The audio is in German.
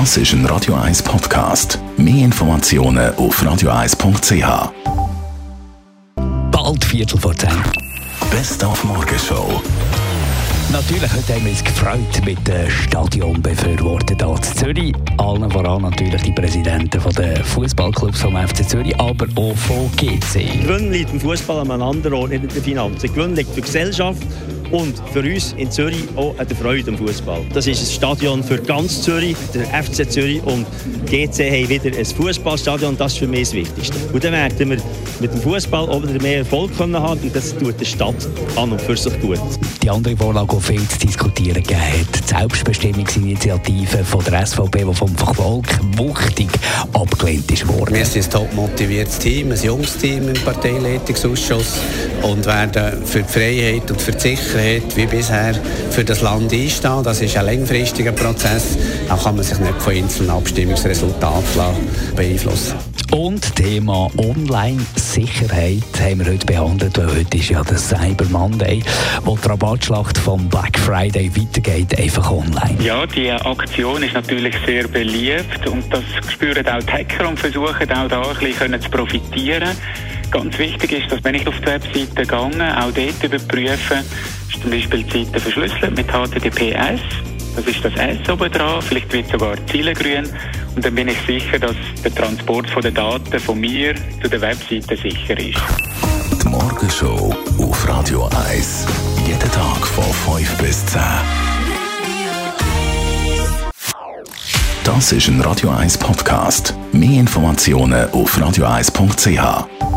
Das ist ein Radio 1 Podcast. Mehr Informationen auf radio1.ch. Bald Viertel vor zehn. Best auf Morgenshow. Natürlich heute haben wir uns gefreut mit den Stadionbefürwortern hier in Zürich. Allen voran natürlich die Präsidenten der Fußballclubs vom FC Zürich, aber auch von GC. Gewinn liegt im Fußball an einem anderen Ort, nicht in den Finanzen. Gewinn liegt für die Gesellschaft und für uns in Zürich auch der Freude am Fußball. Das ist ein Stadion für ganz Zürich, der FC Zürich und GC haben wieder ein Fußballstadion. Das ist für mich das Wichtigste. Und dann werden wir mit dem Fußball auch wieder mehr Erfolg können haben und das tut der Stadt an und für sich gut. Die andere Vorlage, die viel zu diskutieren gegeben hat, die Selbstbestimmungsinitiative von der SVP, die vom Volk wuchtig abgelehnt ist worden. Wir sind ein top motiviertes Team, ein junges Team im Parteileitungsausschuss und werden für die Freiheit und für die Sicherheit wie bisher für das Land einstehen. Das ist ein längerfristiger Prozess. Da kann man sich nicht von einzelnen Abstimmungsresultaten beeinflussen und Thema Online-Sicherheit haben wir heute behandelt, weil heute ist ja der Cyber Monday, wo die Rabattschlacht vom Black Friday weitergeht, einfach online. Ja, die Aktion ist natürlich sehr beliebt und das spüren auch die Hacker und versuchen auch da ein bisschen zu profitieren. Ganz wichtig ist, dass wenn ich auf die Webseite gehe, auch dort überprüfen, ist zum Beispiel die Seite verschlüsselt mit HTTPS. Das ist das S oben dran, vielleicht wird sogar Ziele Und dann bin ich sicher, dass der Transport der Daten von mir zu der Webseite sicher ist. Die Morgenshow auf Radio 1. Jeden Tag von 5 bis 10. Das ist ein Radio 1 Podcast. Mehr Informationen auf radio1.ch.